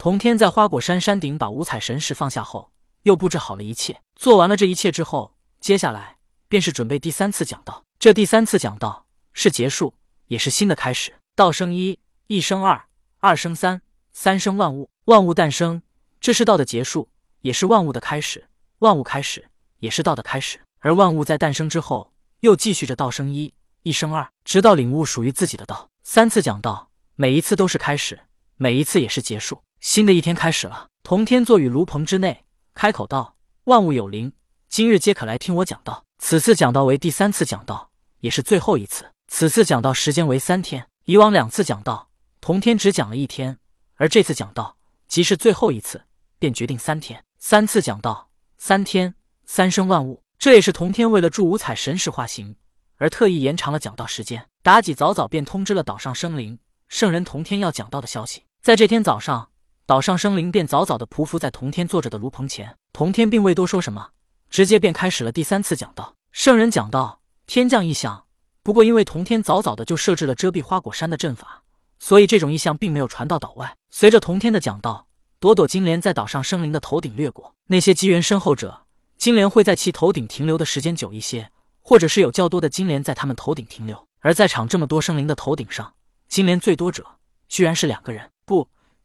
同天在花果山山顶把五彩神石放下后，又布置好了一切。做完了这一切之后，接下来便是准备第三次讲道。这第三次讲道是结束，也是新的开始。道生一，一生二，二生三，三生万物，万物诞生。这是道的结束，也是万物的开始。万物开始，也是道的开始。而万物在诞生之后，又继续着道生一，一生二，直到领悟属于自己的道。三次讲道，每一次都是开始，每一次也是结束。新的一天开始了。同天坐于炉棚之内，开口道：“万物有灵，今日皆可来听我讲道。”此次讲道为第三次讲道，也是最后一次。此次讲道时间为三天，以往两次讲道，同天只讲了一天，而这次讲道即是最后一次。便决定三天三次讲道，三天三生万物。这也是同天为了助五彩神石化形而特意延长了讲道时间。妲己早早便通知了岛上生灵，圣人同天要讲道的消息。在这天早上，岛上生灵便早早的匍匐在同天坐着的炉棚前。同天并未多说什么，直接便开始了第三次讲道。圣人讲道：天降异象。不过因为同天早早的就设置了遮蔽花果山的阵法，所以这种异象并没有传到岛外。随着同天的讲道。朵朵金莲在岛上生灵的头顶掠过，那些机缘深厚者，金莲会在其头顶停留的时间久一些，或者是有较多的金莲在他们头顶停留。而在场这么多生灵的头顶上，金莲最多者居然是两个人。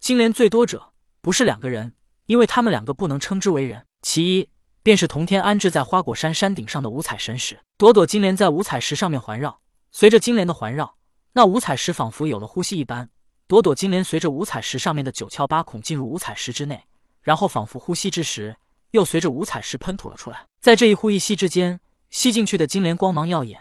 金莲最多者不是两个人，因为他们两个不能称之为人。其一便是同天安置在花果山山顶上的五彩神石，朵朵金莲在五彩石上面环绕，随着金莲的环绕，那五彩石仿佛有了呼吸一般。朵朵金莲随着五彩石上面的九窍八孔进入五彩石之内，然后仿佛呼吸之时，又随着五彩石喷吐了出来。在这一呼一吸之间，吸进去的金莲光芒耀眼，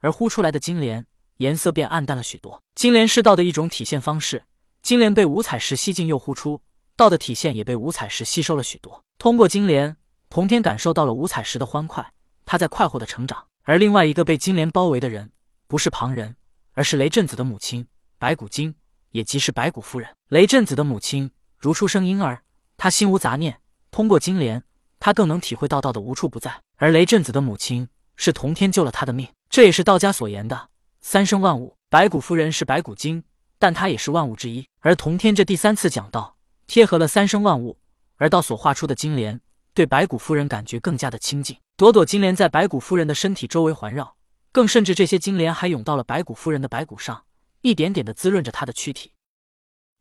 而呼出来的金莲颜色便暗淡了许多。金莲是道的一种体现方式，金莲被五彩石吸进又呼出，道的体现也被五彩石吸收了许多。通过金莲，同天感受到了五彩石的欢快，他在快活的成长。而另外一个被金莲包围的人，不是旁人，而是雷震子的母亲白骨精。也即是白骨夫人，雷震子的母亲如出生婴儿，她心无杂念。通过金莲，她更能体会到道的无处不在。而雷震子的母亲是同天救了他的命，这也是道家所言的三生万物。白骨夫人是白骨精，但她也是万物之一。而同天这第三次讲道，贴合了三生万物，而道所画出的金莲，对白骨夫人感觉更加的亲近。朵朵金莲在白骨夫人的身体周围环绕，更甚至这些金莲还涌到了白骨夫人的白骨上。一点点的滋润着她的躯体。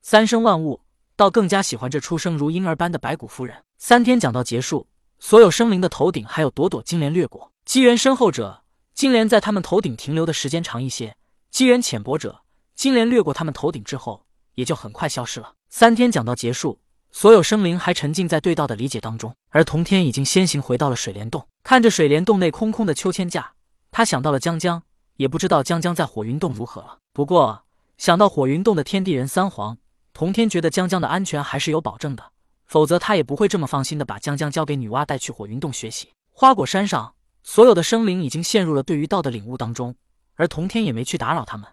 三生万物，倒更加喜欢这出生如婴儿般的白骨夫人。三天讲道结束，所有生灵的头顶还有朵朵金莲掠过。机缘深厚者，金莲在他们头顶停留的时间长一些；机缘浅薄者，金莲掠过他们头顶之后，也就很快消失了。三天讲到结束，所有生灵还沉浸在对道的理解当中，而童天已经先行回到了水帘洞，看着水帘洞内空空的秋千架，他想到了江江。也不知道江江在火云洞如何了。不过想到火云洞的天地人三皇，童天觉得江江的安全还是有保证的，否则他也不会这么放心的把江江交给女娲带去火云洞学习。花果山上所有的生灵已经陷入了对于道的领悟当中，而童天也没去打扰他们，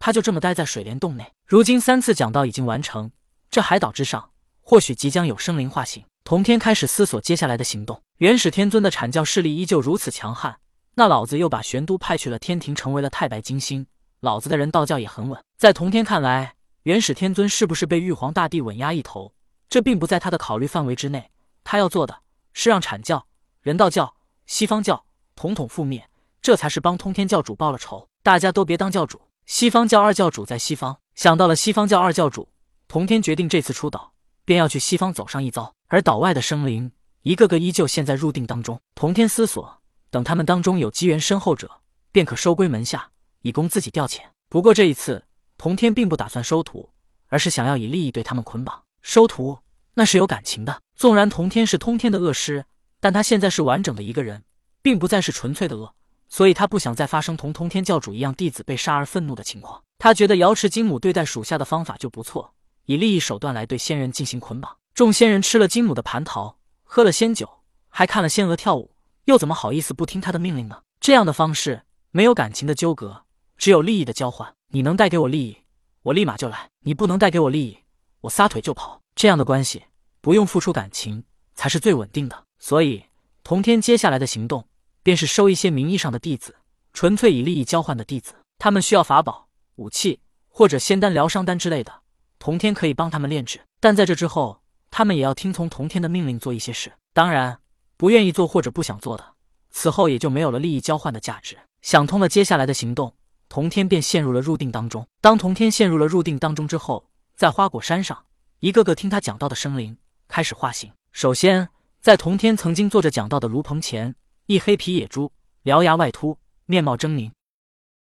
他就这么待在水帘洞内。如今三次讲道已经完成，这海岛之上或许即将有生灵化形。童天开始思索接下来的行动。元始天尊的阐教势力依旧如此强悍。那老子又把玄都派去了天庭，成为了太白金星。老子的人道教也很稳。在同天看来，元始天尊是不是被玉皇大帝稳压一头，这并不在他的考虑范围之内。他要做的是让阐教、人道教、西方教统统覆灭，这才是帮通天教主报了仇。大家都别当教主，西方教二教主在西方。想到了西方教二教主，同天决定这次出岛便要去西方走上一遭。而岛外的生灵一个个依旧陷在入定当中。同天思索。等他们当中有机缘深厚者，便可收归门下，以供自己调遣。不过这一次，童天并不打算收徒，而是想要以利益对他们捆绑。收徒那是有感情的。纵然童天是通天的恶师，但他现在是完整的一个人，并不再是纯粹的恶，所以他不想再发生同通天教主一样弟子被杀而愤怒的情况。他觉得瑶池金母对待属下的方法就不错，以利益手段来对仙人进行捆绑。众仙人吃了金母的蟠桃，喝了仙酒，还看了仙娥跳舞。又怎么好意思不听他的命令呢？这样的方式没有感情的纠葛，只有利益的交换。你能带给我利益，我立马就来；你不能带给我利益，我撒腿就跑。这样的关系不用付出感情才是最稳定的。所以，同天接下来的行动便是收一些名义上的弟子，纯粹以利益交换的弟子。他们需要法宝、武器或者仙丹、疗伤丹之类的，同天可以帮他们炼制。但在这之后，他们也要听从同天的命令做一些事。当然，不愿意做或者不想做的，此后也就没有了利益交换的价值。想通了接下来的行动，同天便陷入了入定当中。当同天陷入了入定当中之后，在花果山上，一个个听他讲道的生灵开始化形。首先，在同天曾经坐着讲道的炉棚前，一黑皮野猪，獠牙外凸，面貌狰狞。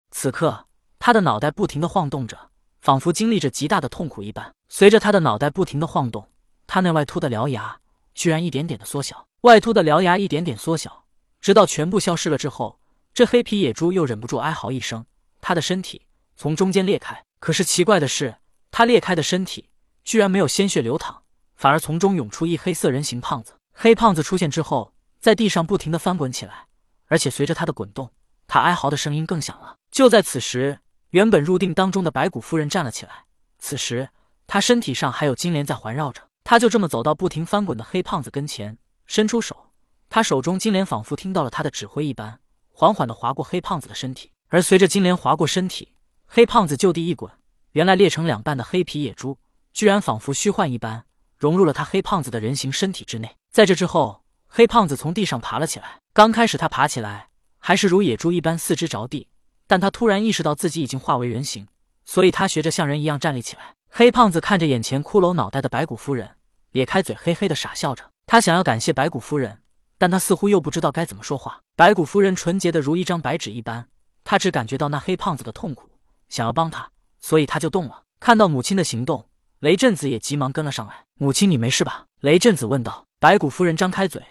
此刻，他的脑袋不停的晃动着。仿佛经历着极大的痛苦一般，随着他的脑袋不停的晃动，他那外凸的獠牙居然一点点的缩小，外凸的獠牙一点点缩小，直到全部消失了之后，这黑皮野猪又忍不住哀嚎一声，他的身体从中间裂开。可是奇怪的是，他裂开的身体居然没有鲜血流淌，反而从中涌出一黑色人形胖子。黑胖子出现之后，在地上不停的翻滚起来，而且随着他的滚动，他哀嚎的声音更响了。就在此时。原本入定当中的白骨夫人站了起来，此时她身体上还有金莲在环绕着。她就这么走到不停翻滚的黑胖子跟前，伸出手，她手中金莲仿佛听到了他的指挥一般，缓缓地划过黑胖子的身体。而随着金莲划过身体，黑胖子就地一滚，原来裂成两半的黑皮野猪，居然仿佛虚幻一般，融入了他黑胖子的人形身体之内。在这之后，黑胖子从地上爬了起来。刚开始他爬起来还是如野猪一般四肢着地。但他突然意识到自己已经化为人形，所以他学着像人一样站立起来。黑胖子看着眼前骷髅脑袋的白骨夫人，咧开嘴，嘿嘿的傻笑着。他想要感谢白骨夫人，但他似乎又不知道该怎么说话。白骨夫人纯洁的如一张白纸一般，他只感觉到那黑胖子的痛苦，想要帮他，所以他就动了。看到母亲的行动，雷震子也急忙跟了上来。母亲，你没事吧？雷震子问道。白骨夫人张开嘴，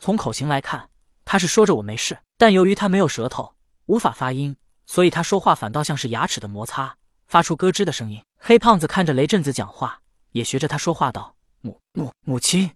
从口型来看，他是说着我没事，但由于他没有舌头，无法发音。所以他说话反倒像是牙齿的摩擦，发出咯吱的声音。黑胖子看着雷震子讲话，也学着他说话道：“母母母亲，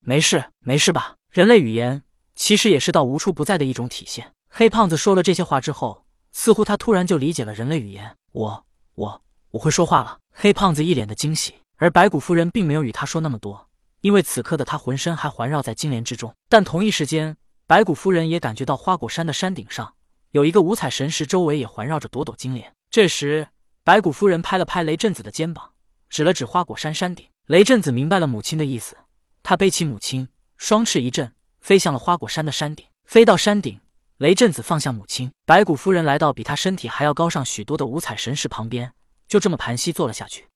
没事没事吧？”人类语言其实也是道无处不在的一种体现。黑胖子说了这些话之后，似乎他突然就理解了人类语言。我我我会说话了。黑胖子一脸的惊喜，而白骨夫人并没有与他说那么多，因为此刻的他浑身还环绕在金莲之中。但同一时间，白骨夫人也感觉到花果山的山顶上。有一个五彩神石，周围也环绕着朵朵金莲。这时，白骨夫人拍了拍雷震子的肩膀，指了指花果山山顶。雷震子明白了母亲的意思，他背起母亲，双翅一震，飞向了花果山的山顶。飞到山顶，雷震子放下母亲，白骨夫人来到比他身体还要高上许多的五彩神石旁边，就这么盘膝坐了下去。